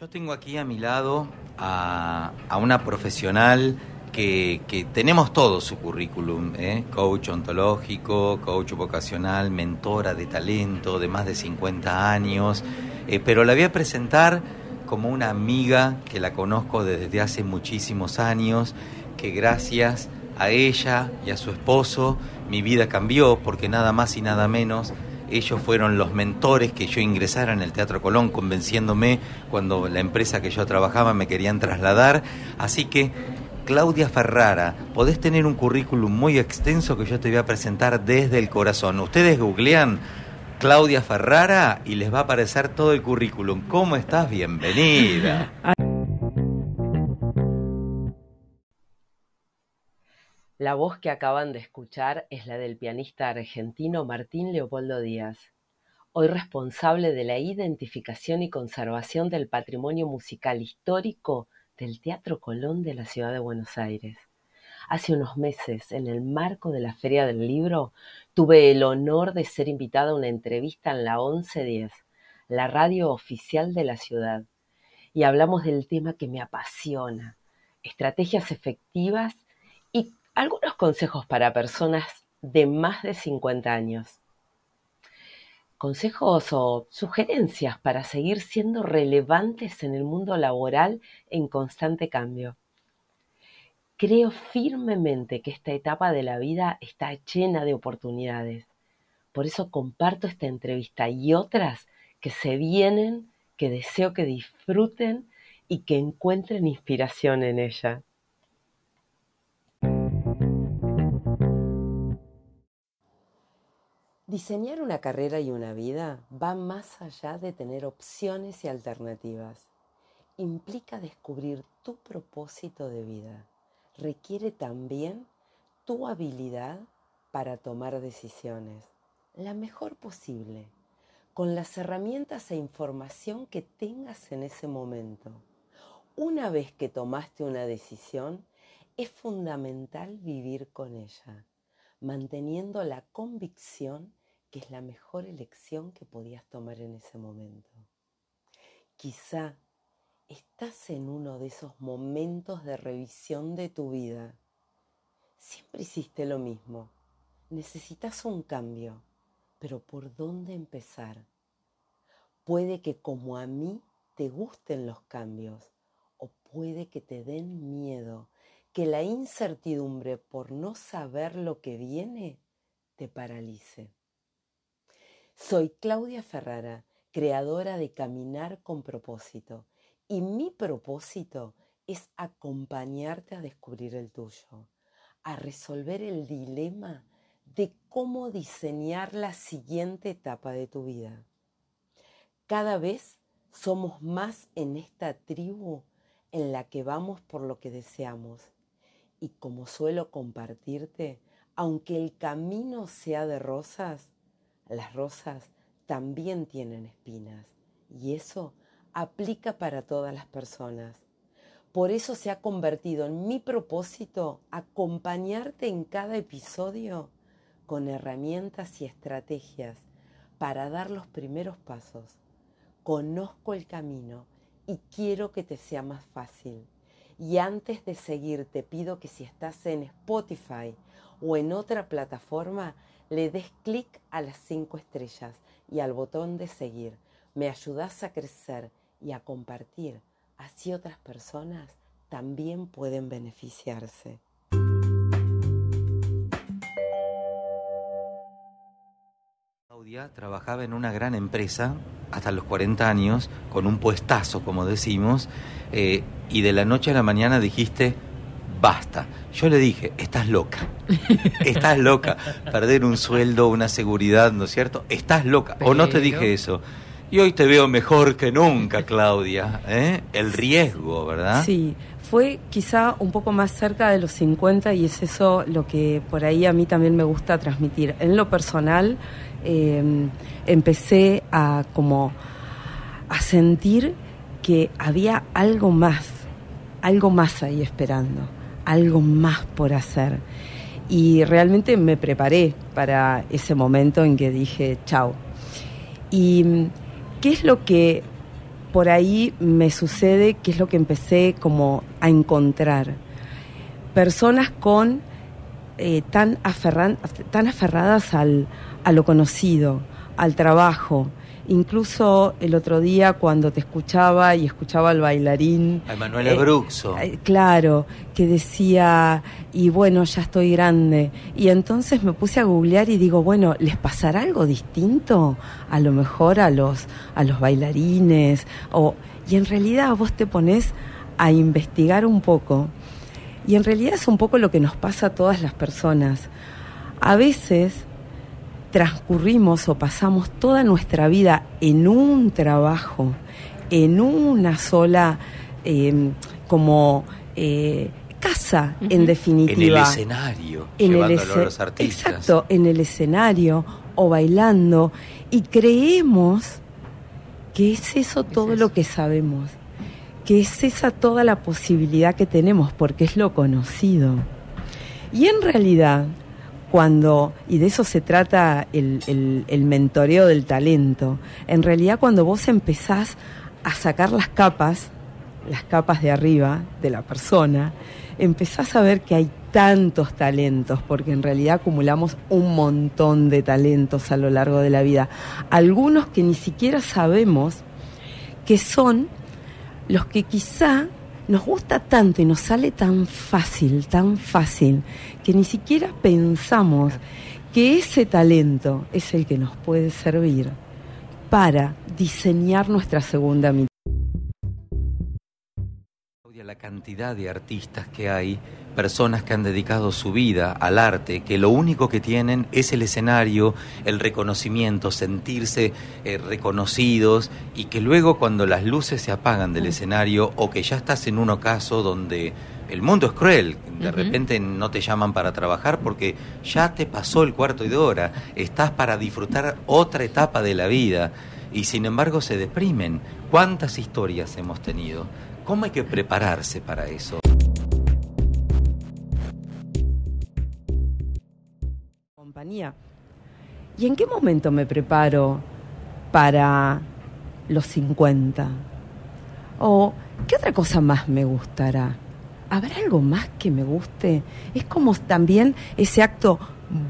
Yo tengo aquí a mi lado a, una profesional que, tenemos todo su currículum, ¿eh? coach ontológico, coach vocacional, mentora de talento de más de 50 años, eh, pero la voy a presentar como una amiga que la conozco desde hace muchísimos años, que gracias a ella y a su esposo mi vida cambió porque nada más y nada menos ellos fueron los mentores que yo ingresara en el Teatro Colón, convenciéndome cuando la empresa que yo trabajaba me querían trasladar. Así que, Claudia Ferrara, podés tener un currículum muy extenso que yo te voy a presentar desde el corazón. Ustedes googlean Claudia Ferrara y les va a aparecer todo el currículum. ¿Cómo estás? Bienvenida. La voz que acaban de escuchar es la del pianista argentino Martín Leopoldo Díaz, hoy responsable de la identificación y conservación del patrimonio musical histórico del Teatro Colón de la ciudad de Buenos Aires. Hace unos meses, en el marco de la Feria del Libro, tuve el honor de ser invitada a una entrevista en la 1110, la radio oficial de la ciudad, y hablamos del tema que me apasiona, estrategias efectivas algunos consejos para personas de más de 50 años. Consejos o sugerencias para seguir siendo relevantes en el mundo laboral en constante cambio. Creo firmemente que esta etapa de la vida está llena de oportunidades. Por eso comparto esta entrevista y otras que se vienen, que deseo que disfruten y que encuentren inspiración en ella. Diseñar una carrera y una vida va más allá de tener opciones y alternativas. Implica descubrir tu propósito de vida. Requiere también tu habilidad para tomar decisiones, la mejor posible, con las herramientas e información que tengas en ese momento. Una vez que tomaste una decisión, es fundamental vivir con ella, manteniendo la convicción que es la mejor elección que podías tomar en ese momento. Quizá estás en uno de esos momentos de revisión de tu vida. Siempre hiciste lo mismo. Necesitas un cambio, pero ¿por dónde empezar? Puede que como a mí te gusten los cambios o puede que te den miedo, que la incertidumbre por no saber lo que viene te paralice. Soy Claudia Ferrara, creadora de Caminar con propósito, y mi propósito es acompañarte a descubrir el tuyo, a resolver el dilema de cómo diseñar la siguiente etapa de tu vida. Cada vez somos más en esta tribu en la que vamos por lo que deseamos. Y como suelo compartirte, aunque el camino sea de rosas, las rosas también tienen espinas y eso aplica para todas las personas. Por eso se ha convertido en mi propósito acompañarte en cada episodio con herramientas y estrategias para dar los primeros pasos. Conozco el camino y quiero que te sea más fácil. Y antes de seguir te pido que si estás en Spotify o en otra plataforma, le des clic a las cinco estrellas y al botón de seguir. Me ayudas a crecer y a compartir. Así otras personas también pueden beneficiarse. Claudia trabajaba en una gran empresa hasta los 40 años, con un puestazo, como decimos, eh, y de la noche a la mañana dijiste, basta. Yo le dije, estás loca, estás loca. Perder un sueldo, una seguridad, ¿no es cierto? Estás loca. ¿O no te dije eso? Y hoy te veo mejor que nunca, Claudia. ¿eh? El riesgo, ¿verdad? Sí, fue quizá un poco más cerca de los 50 y es eso lo que por ahí a mí también me gusta transmitir. En lo personal, em, empecé a como a sentir que había algo más, algo más ahí esperando algo más por hacer. Y realmente me preparé para ese momento en que dije, chao. ¿Y qué es lo que por ahí me sucede que es lo que empecé como a encontrar. Personas con eh, tan, aferran, tan aferradas al, a lo conocido, al trabajo, Incluso el otro día cuando te escuchaba y escuchaba al bailarín... A Emanuela eh, Bruxo. Eh, claro, que decía, y bueno, ya estoy grande. Y entonces me puse a googlear y digo, bueno, ¿les pasará algo distinto? A lo mejor a los, a los bailarines. O, y en realidad vos te pones a investigar un poco. Y en realidad es un poco lo que nos pasa a todas las personas. A veces transcurrimos o pasamos toda nuestra vida en un trabajo, en una sola em, como eh, casa, en definitiva. En el escenario, en el a los artistas. Exacto, en el escenario o bailando y creemos que es eso todo lo que sabemos, que es esa toda la posibilidad que tenemos porque es lo conocido. Y en realidad cuando, y de eso se trata el, el, mentoreo del talento, en realidad cuando vos empezás a sacar las capas, las capas de arriba de la persona, empezás a ver que hay tantos talentos, porque en realidad acumulamos un montón de talentos a lo largo de la vida, algunos que ni siquiera sabemos que son los que quizá nos gusta tanto y nos sale tan fácil, tan fácil, que ni siquiera pensamos que ese talento es el que nos puede servir para diseñar nuestra segunda mitad la cantidad de artistas que hay, personas que han dedicado su vida al arte, que lo único que tienen es el escenario, el reconocimiento, sentirse eh, reconocidos y que luego cuando las luces se apagan del mm. escenario o que ya estás en un ocaso donde el mundo es cruel, de repente no te llaman para trabajar porque ya te pasó el cuarto de hora, estás para disfrutar otra etapa de la vida y sin embargo se deprimen. ¿Cuántas historias hemos tenido? ¿Cómo hay que prepararse para eso? Compañía. ¿Y en qué momento me preparo para los 50? ¿O qué otra cosa más me gustará? ¿Habrá algo más que me guste? Es como también ese acto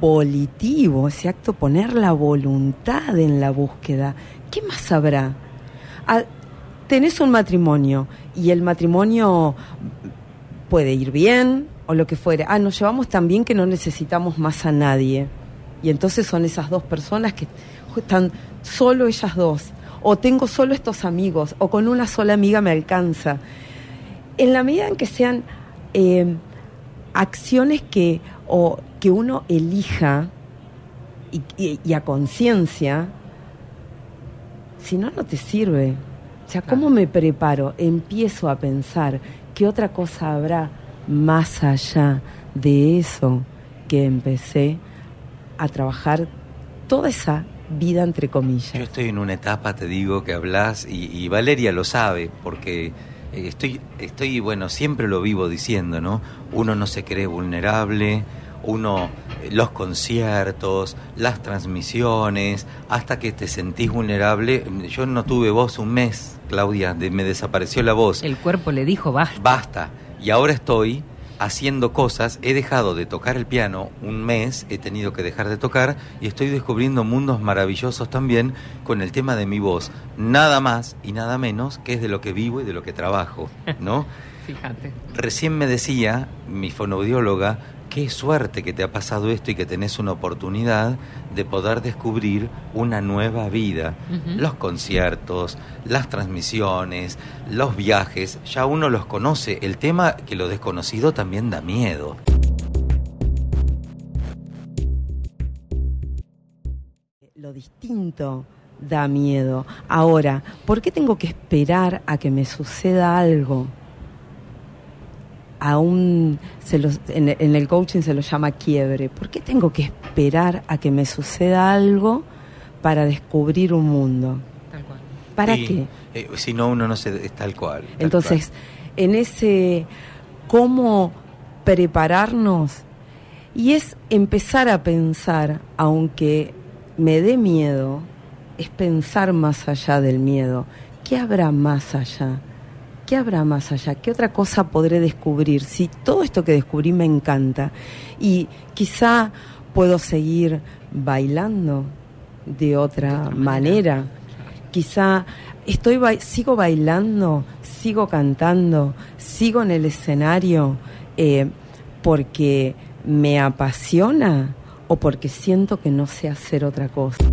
volitivo, ese acto poner la voluntad en la búsqueda. ¿Qué más habrá? Tenés un matrimonio y el matrimonio puede ir bien o lo que fuere. Ah, nos llevamos tan bien que no necesitamos más a nadie. Y entonces son esas dos personas que están solo ellas dos. O tengo solo estos amigos, o con una sola amiga me alcanza. En la medida en que sean eh, acciones que, o, que uno elija y a conciencia, si no, no te sirve. O sea, ¿cómo me preparo? Empiezo a pensar qué otra cosa habrá más allá de eso que empecé a trabajar toda esa vida entre comillas. Yo estoy en una etapa, te digo, que hablas y, Valeria lo sabe, porque eh, estoy, estoy, bueno, siempre lo vivo diciendo, ¿no? Uno no se cree vulnerable, uno, los conciertos, las transmisiones, hasta que te sentís vulnerable. Yo no tuve voz un mes, Claudia, me desapareció la voz. El cuerpo le dijo basta. Basta. Y ahora estoy haciendo cosas, he dejado de tocar el piano un mes, he tenido que dejar de tocar y estoy descubriendo mundos maravillosos también con el tema de mi voz. Nada más y nada menos que es de lo que vivo y de lo que trabajo, ¿no? Fíjate. Recién me decía mi fonoaudióloga, qué suerte que te ha pasado esto y que tenés una oportunidad de poder descubrir una nueva vida. Los conciertos, las transmisiones, los viajes, ya uno los conoce. El tema que lo desconocido también da miedo. Lo distinto da miedo. Ahora, ¿por qué tengo que esperar a que me suceda algo? Aún se en, el coaching se lo llama quiebre. ¿Por qué tengo que esperar a que me suceda algo para descubrir un mundo? Tal cual. ¿Para qué? Eh, si no, uno no se, es tal cual. Entonces, en ese cómo prepararnos, y es empezar a pensar, aunque me dé miedo, es pensar más allá del miedo. ¿qué habrá más allá? ¿Qué habrá más allá? ¿Qué otra cosa podré descubrir? Si todo esto que descubrí me encanta y quizá puedo seguir bailando de otra manera, quizá estoy sigo bailando, sigo cantando, sigo en el escenario eh, porque me apasiona o porque siento que no sé hacer otra cosa.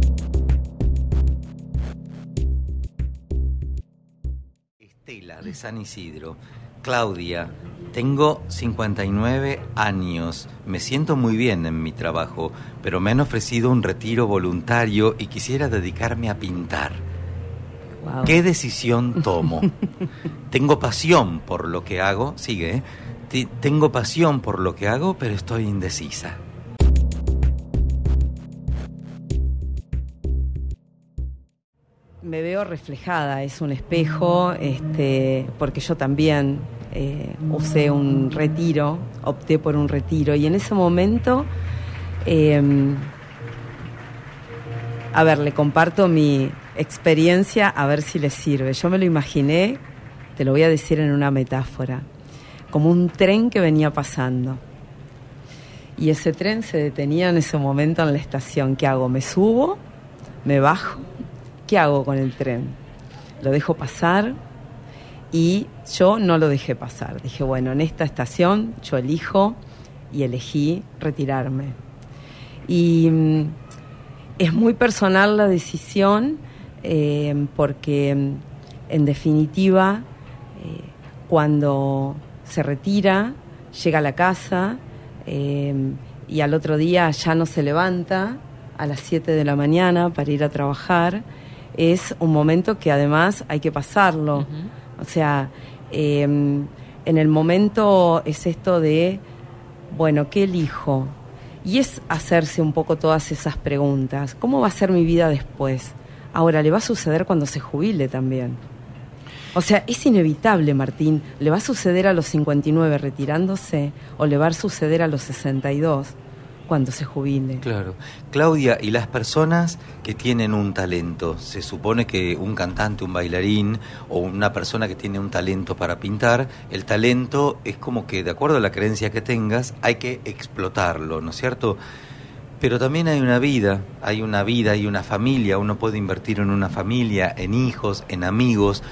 De San Isidro. Claudia, tengo 59 años, me siento muy bien en mi trabajo, pero me han ofrecido un retiro voluntario y quisiera dedicarme a pintar. ¿Qué decisión tomo? tengo pasión por lo que hago, sigue, ¿eh? tengo pasión por lo que hago, pero estoy indecisa. Me veo reflejada, es un espejo, este, porque yo también eh, usé un retiro, opté por un retiro, y en ese momento, em, a ver, le comparto mi experiencia a ver si le sirve. Yo me lo imaginé, te lo voy a decir en una metáfora, como un tren que venía pasando. Y ese tren se detenía en ese momento en la estación. ¿Qué hago? ¿Me subo? ¿Me bajo? ¿Qué hago con el tren? ¿Lo dejo pasar? Y yo no lo dejé pasar. Dije, bueno, en esta estación yo elijo y elegí retirarme. Y mm, es muy personal la decisión eh, porque mm, en definitiva eh, cuando se retira, llega a la casa eh, y al otro día ya no se levanta a las 7 de la mañana para ir a trabajar, es un momento que además hay que pasarlo. O sea, em, en el momento es esto de, bueno, ¿qué elijo? Y es hacerse un poco todas esas preguntas. ¿Cómo va a ser mi vida después? Ahora, le va a suceder cuando se jubile también. O sea, es inevitable, Martín. ¿Le va a suceder a los 59 retirándose o le va a suceder a los 62? Cuando se jubile. Claro. Claudia, ¿y las personas que tienen un talento? Se supone que un cantante, un bailarín o una persona que tiene un talento para pintar, el talento es como que, de acuerdo a la creencia que tengas, hay que explotarlo, ¿no es cierto? Pero también hay una vida, hay una vida y una familia, uno puede invertir en una familia, en hijos, en amigos.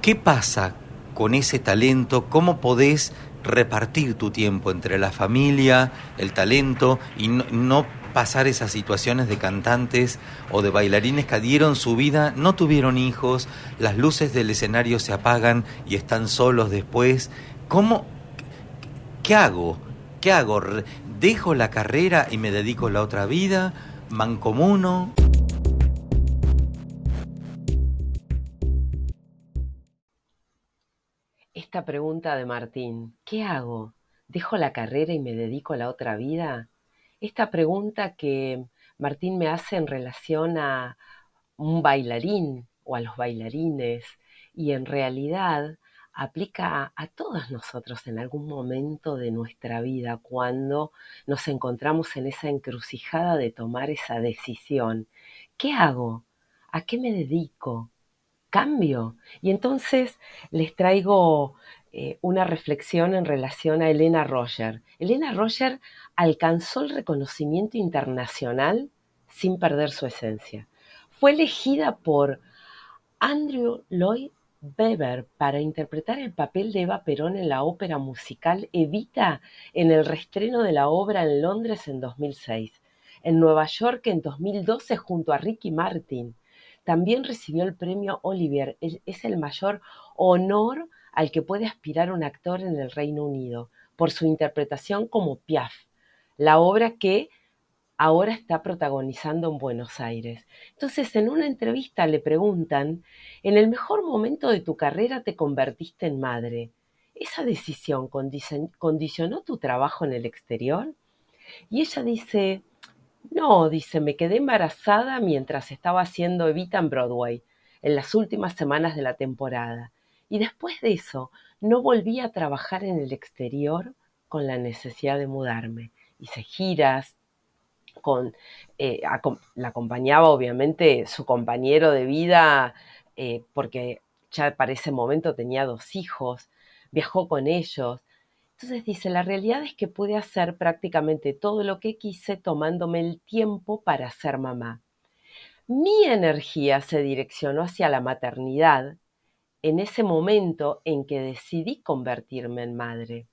¿Qué pasa con ese talento? ¿Cómo podés repartir tu tiempo entre la familia, el talento y no, pasar esas situaciones de cantantes o de bailarines que dieron su vida, no tuvieron hijos, las luces del escenario se apagan y están solos después. ¿Cómo? ¿Qué hago? ¿Qué hago? ¿Dejo la carrera y me dedico a la otra vida? ¿Mancomuno? Esta pregunta de Martín, ¿qué hago? ¿Dejo la carrera y me dedico a la otra vida? Esta pregunta que Martín me hace en relación a un bailarín o a los bailarines y en realidad aplica a, todos nosotros en algún momento de nuestra vida cuando nos encontramos en esa encrucijada de tomar esa decisión. ¿Qué hago? ¿A qué me dedico? Cambio. Y entonces les traigo eh, una reflexión en relación a Elena Roger. Elena Roger alcanzó el reconocimiento internacional sin perder su esencia. Fue elegida por Andrew Lloyd Webber para interpretar el papel de Eva Perón en la ópera musical Evita en el restreno de la obra en Londres en 2006, en Nueva York en 2012 junto a Ricky Martin, también recibió el premio Olivier. Es el mayor honor al que puede aspirar un actor en el Reino Unido por su interpretación como Piaf, la obra que ahora está protagonizando en Buenos Aires. Entonces, en una entrevista le preguntan, ¿en el mejor momento de tu carrera te convertiste en madre? ¿Esa decisión condicionó tu trabajo en el exterior? Y ella dice, no, dice, me quedé embarazada mientras estaba haciendo Evita en Broadway, en las últimas semanas de la temporada. Y después de eso, no volví a trabajar en el exterior con la necesidad de mudarme. Hice giras, con, eh, la acompañaba obviamente su compañero de vida, eh, porque ya para ese momento tenía dos hijos, viajó con ellos. Entonces dice, la realidad es que pude hacer prácticamente todo lo que quise tomándome el tiempo para ser mamá. Mi energía se direccionó hacia la maternidad en ese momento en que decidí convertirme en madre.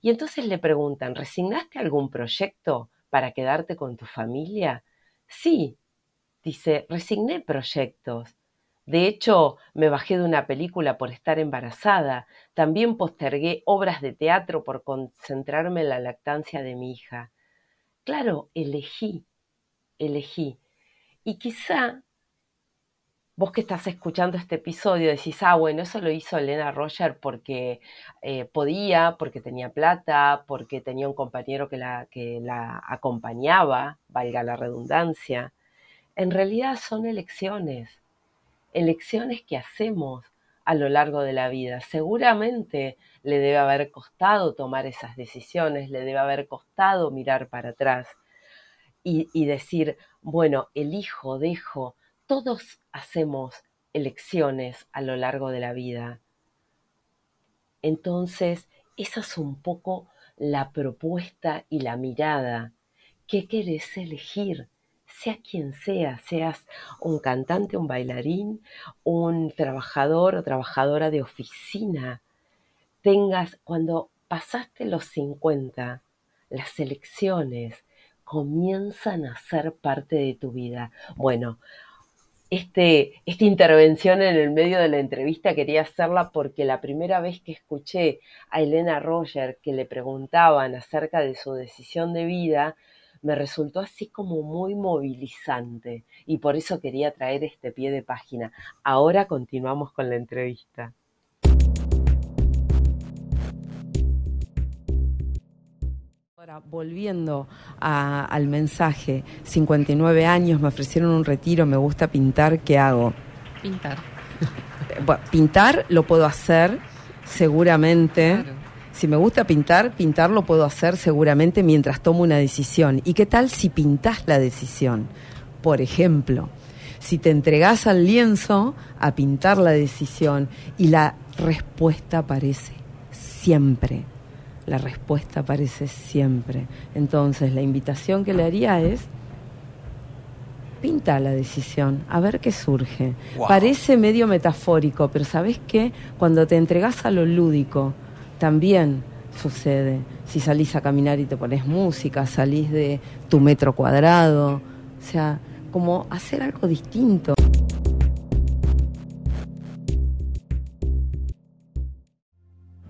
Y entonces le preguntan, ¿resignaste algún proyecto para quedarte con tu familia? Sí, dice, resigné proyectos. De hecho, me bajé de una película por estar embarazada. También postergué obras de teatro por concentrarme en la lactancia de mi hija. Claro, elegí, elegí. Y quizá vos que estás escuchando este episodio decís, ah, bueno, eso lo hizo Elena Roger porque eh, podía, porque tenía plata, porque tenía un compañero que la, que la acompañaba, valga la redundancia. En realidad son elecciones elecciones que hacemos a lo largo de la vida. Seguramente le debe haber costado tomar esas decisiones, le debe haber costado mirar para atrás y, decir, bueno, elijo, dejo, todos hacemos elecciones a lo largo de la vida. Entonces, esa es un poco la propuesta y la mirada. ¿Qué querés elegir? Sea quien sea, seas un cantante, un bailarín, un trabajador o trabajadora de oficina, tengas, cuando pasaste los 50, las elecciones comienzan a ser parte de tu vida. Bueno, este, esta intervención en el medio de la entrevista quería hacerla porque la primera vez que escuché a Elena Roger que le preguntaban acerca de su decisión de vida, me resultó así como muy movilizante y por eso quería traer este pie de página. Ahora continuamos con la entrevista. Ahora, volviendo al mensaje, 59 años, me ofrecieron un retiro, me gusta pintar, ¿qué hago? Pintar. Bueno, pintar lo puedo hacer seguramente. Si me gusta pintar, pintar lo puedo hacer seguramente mientras tomo una decisión. ¿Y qué tal si pintas la decisión? Por ejemplo, si te entregás al lienzo a pintar la decisión y la respuesta aparece siempre. La respuesta aparece siempre. Entonces, la invitación que le haría es pinta la decisión, a ver qué surge. Parece medio metafórico, pero ¿sabes qué? Cuando te entregas a lo lúdico, también sucede. Si salís a caminar y te pones música, salís de tu metro cuadrado, o sea, como hacer algo distinto.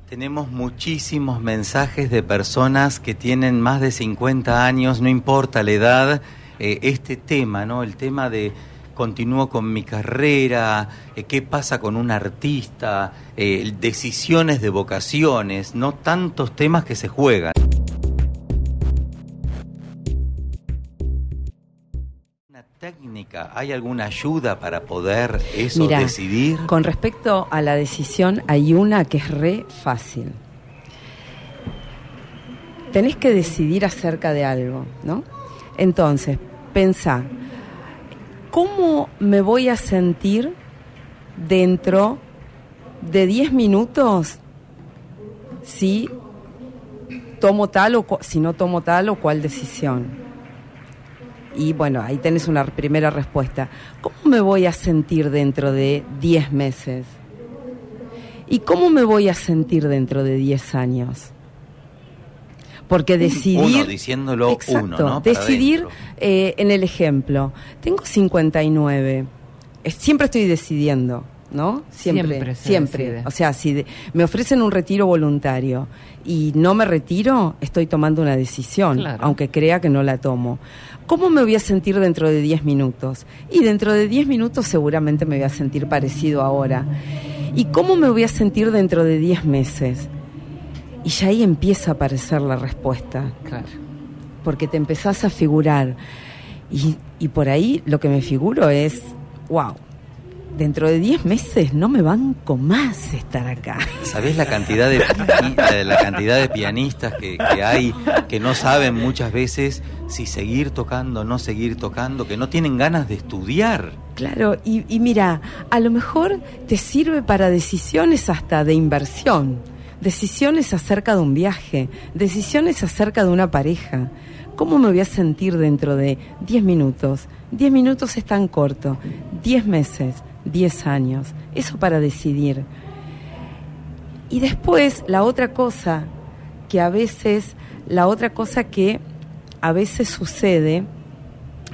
Tenemos muchísimos mensajes de personas que tienen más de 50 años, no importa la edad, eh, este tema, ¿no? El tema de continúo con mi carrera, eh, qué pasa con un artista, eh, decisiones de vocaciones, no tantos temas que se juegan. ¿Una técnica? ¿Hay alguna ayuda para poder eso decidir? Con respecto a la decisión, hay una que es re fácil. Tenés que decidir acerca de algo, ¿no? Entonces, pensá, ¿cómo me voy a sentir dentro de 10 minutos si tomo tal o si no tomo tal o cual decisión? Y bueno, ahí tenés una primera respuesta. ¿Cómo me voy a sentir dentro de 10 meses? ¿Y cómo me voy a sentir dentro de 10 años? Porque decidir... Uno diciéndolo uno, ¿no? decidir eh, en el ejemplo. Tengo 59. siempre estoy decidiendo, ¿no? Siempre, siempre. O sea, si me ofrecen un retiro voluntario y no me retiro, estoy tomando una decisión, aunque crea que no la tomo. ¿Cómo me voy a sentir dentro de 10 minutos? Y dentro de 10 minutos seguramente me voy a sentir parecido ahora. ¿Y cómo me voy a sentir dentro de 10 meses? Y ya ahí empieza a aparecer la respuesta. Claro. Porque te empezás a figurar. Y, y por ahí lo que me figuro es, wow, dentro de 10 meses no me banco más estar acá. ¿Sabés la cantidad de, eh, la cantidad de pianistas que, que, hay que no saben muchas veces si seguir tocando o no seguir tocando, que no tienen ganas de estudiar? Claro, y, y mira, a lo mejor te sirve para decisiones hasta de inversión, decisiones acerca de un viaje, decisiones acerca de una pareja. ¿Cómo me voy a sentir dentro de 10 minutos? 10 minutos es tan corto, 10 meses, 10 años, eso para decidir. Y después, la otra cosa que a veces, la otra cosa que a veces sucede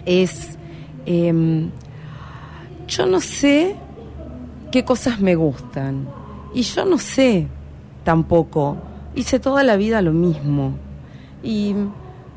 es, em, yo no sé qué cosas me gustan y yo no sé tampoco, hice toda la vida lo mismo. Y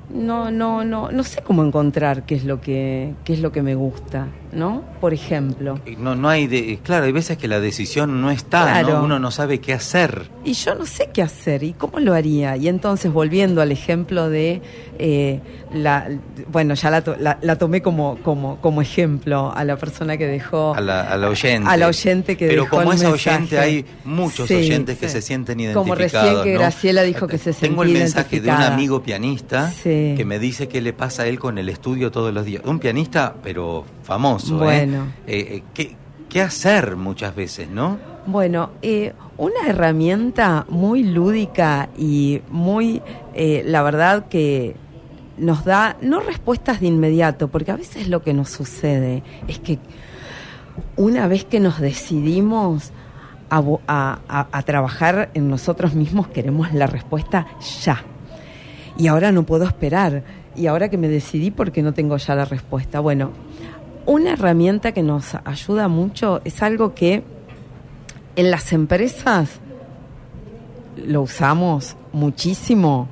no, no, no, no sé cómo encontrar qué es lo que, qué es lo que me gusta, ¿no? Por ejemplo. No, no hay, de, claro, hay veces que la decisión no está, Claro. ¿no? uno no sabe qué hacer. Y yo no sé qué hacer y cómo lo haría. Y entonces, volviendo al ejemplo de eh, la, bueno, ya la, la- la tomé como, como, como ejemplo a la persona que dejó. A la, a la oyente. A la oyente que Pero dejó como el esa mensaje. oyente hay muchos Sí, oyentes que se sienten Como identificados. recién que ¿no? Graciela dijo que se Tengo el sentía mensaje de un amigo pianista Sí. que me dice qué le pasa a él con el estudio todos los días. Un pianista, pero famoso. ¿Eh? Bueno. Eh, eh, ¿qué, ¿Qué hacer muchas veces, no? Bueno, eh, una herramienta muy lúdica y muy, eh, la verdad que nos da, no respuestas de inmediato, porque a veces lo que nos sucede es que una vez que nos decidimos a, vo- a- a- a trabajar en nosotros mismos, queremos la respuesta ya. Y ahora no puedo esperar. Y ahora que me decidí, porque no tengo ya la respuesta? Bueno, una herramienta que nos ayuda mucho es algo que en las empresas lo usamos muchísimo,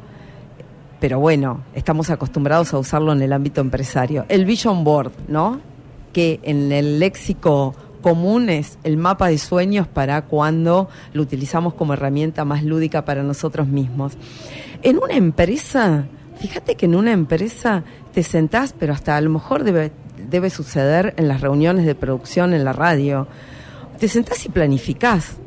pero bueno, estamos acostumbrados a usarlo en el ámbito empresario. El Vision Board, ¿no? Que en el léxico común es el mapa de sueños para cuando lo utilizamos como herramienta más lúdica para nosotros mismos. En una empresa, fíjate que en una empresa te sentás, pero hasta a lo mejor debe, debe suceder en las reuniones de producción en la radio. Te sentás y planificás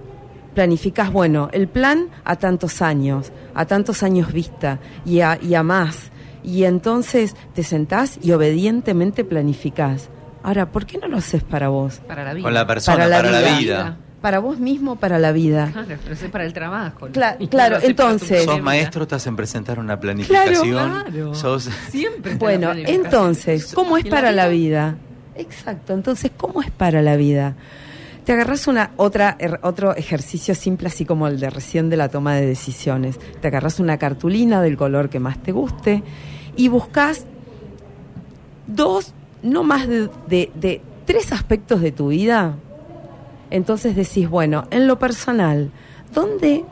planificás, bueno, el plan a tantos años, a tantos años vista y a, y a más. Y entonces te sentás y obedientemente planificás. Ahora, ¿por qué no lo haces para vos? Para la vida. Con la persona, Para la, vida. Para vos mismo, para la vida. Claro, pero es para el trabajo. ¿no? Cla- Y no claro, entonces- Sos maestro, te hacen presentar una planificación. Claro. Sos Siempre. Bueno, entonces, ¿cómo es ¿Y para la vida? Exacto, entonces, ¿cómo es para la vida? Te agarras una otra er- otro ejercicio simple así como el de recién de la toma de decisiones. Te agarras una cartulina del color que más te guste y buscas dos, no más de, de- de tres aspectos de tu vida. Entonces decís, bueno, en lo personal, ¿dónde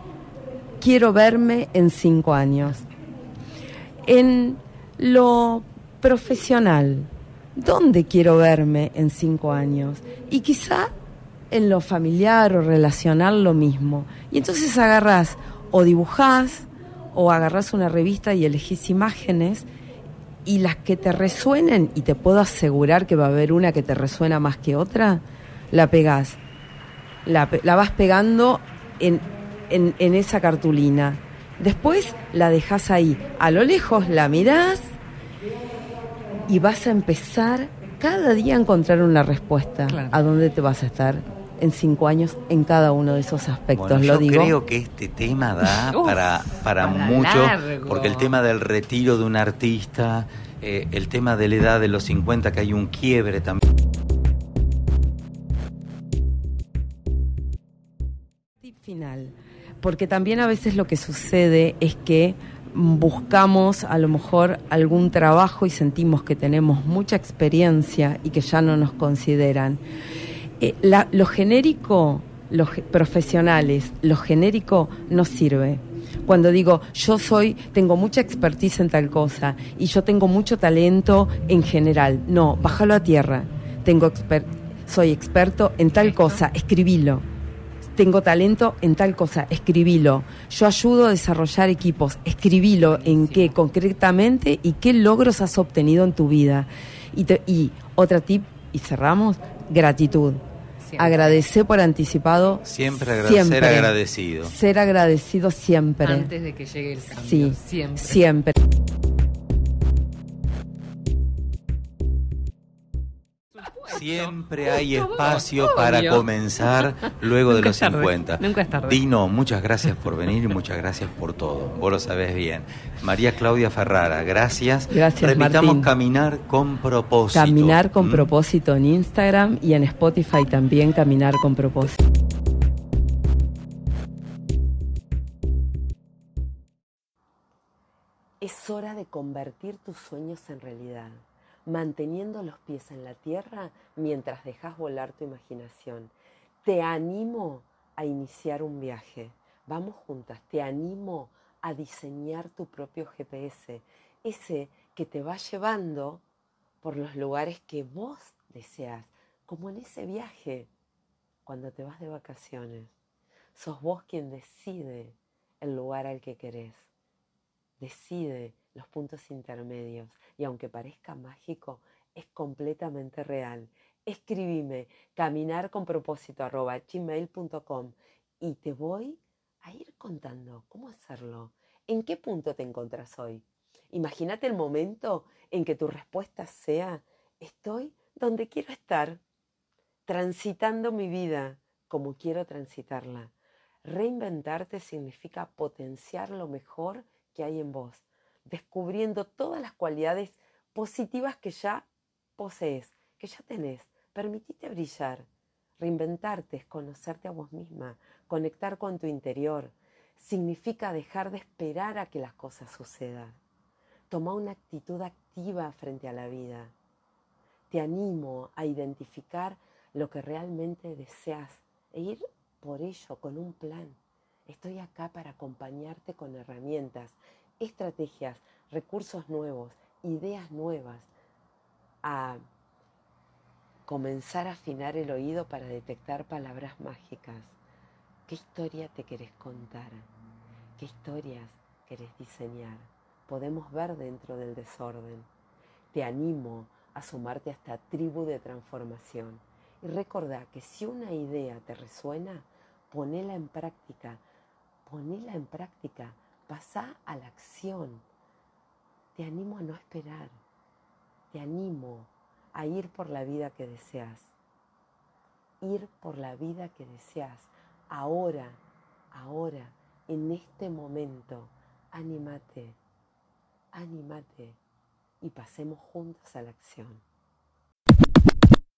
quiero verme en cinco años? En lo profesional, ¿dónde quiero verme en cinco años? Y quizá en lo familiar o relacional lo mismo. Y entonces agarrás o dibujás o agarrás una revista y elegís imágenes y las que te resuenen, y te puedo asegurar que va a haber una que te resuena más que otra, la pegás. La, pe- la vas pegando en, en, en esa cartulina. Después la dejas ahí. A lo lejos la mirás y vas a empezar cada día a encontrar una respuesta. Claro. ¿A dónde te vas a estar en cinco años en cada uno de esos aspectos? Bueno, lo yo digo. creo que este tema da Uf, para, para, para mucho, largo. porque el tema del retiro de un artista, eh, el tema de la edad de los 50, que hay un quiebre también. Final, porque también a veces lo que sucede es que buscamos a lo mejor algún trabajo y sentimos que tenemos mucha experiencia y que ya no nos consideran. Eh, la- lo genérico, los profesionales, lo genérico no sirve. Cuando digo yo soy, tengo mucha expertise en tal cosa y yo tengo mucho talento en general, no, bájalo a tierra. Tengo exper- soy experto en tal cosa, escribilo tengo talento en tal cosa, escribilo. Yo ayudo a desarrollar equipos, escribilo en qué concretamente y qué logros has obtenido en tu vida. Y, te- y otra tip, y cerramos, gratitud. Siempre. Agradecer por anticipado. Siempre agradecer, siempre. agradecido. Ser agradecido siempre. Antes de que llegue el cambio. sí, Siempre. siempre. Siempre hay espacio para comenzar luego de los es tarde, 50. nunca es tarde. Dino, muchas gracias por venir y muchas gracias por todo. Vos lo sabés bien. María Claudia Ferrara, gracias. Gracias, Repitamos Martín. caminar con propósito. Caminar con ¿Mm? propósito en Instagram y en Spotify también Caminar con propósito. Es hora de convertir tus sueños en realidad, manteniendo los pies en la tierra mientras dejas volar tu imaginación. Te animo a iniciar un viaje. Vamos juntas, te animo a diseñar tu propio GPS, ese que te va llevando por los lugares que vos deseas, como en ese viaje cuando te vas de vacaciones. Sos vos quien decide el lugar al que querés decide los puntos intermedios y aunque parezca mágico, es completamente real. Escribime caminar con propósito arroba gmail.com y te voy a ir contando cómo hacerlo. ¿En qué punto te encontrás hoy? Imagínate el momento en que tu respuesta sea, estoy donde quiero estar, transitando mi vida como quiero transitarla. Reinventarte significa potenciar lo mejor que hay en vos, descubriendo todas las cualidades positivas que ya posees, que ya tenés. Permitite brillar. Reinventarte conocerte a vos misma, conectar con tu interior. Significa dejar de esperar a que las cosas sucedan. Toma una actitud activa frente a la vida. Te animo a identificar lo que realmente deseas e ir por ello con un plan. Estoy acá para acompañarte con herramientas, estrategias, recursos nuevos, ideas nuevas, a comenzar a afinar el oído para detectar palabras mágicas. ¿Qué historia te querés contar? ¿Qué historias querés diseñar? Podemos ver dentro del desorden. Te animo a sumarte a esta tribu de transformación. Y recordá que si una idea te resuena, ponela en práctica ponela en práctica, pasá a la acción. Te animo a no esperar, te animo a ir por la vida que deseas, ir por la vida que deseas, ahora, ahora, en este momento, anímate, anímate. Y pasemos juntos a la acción.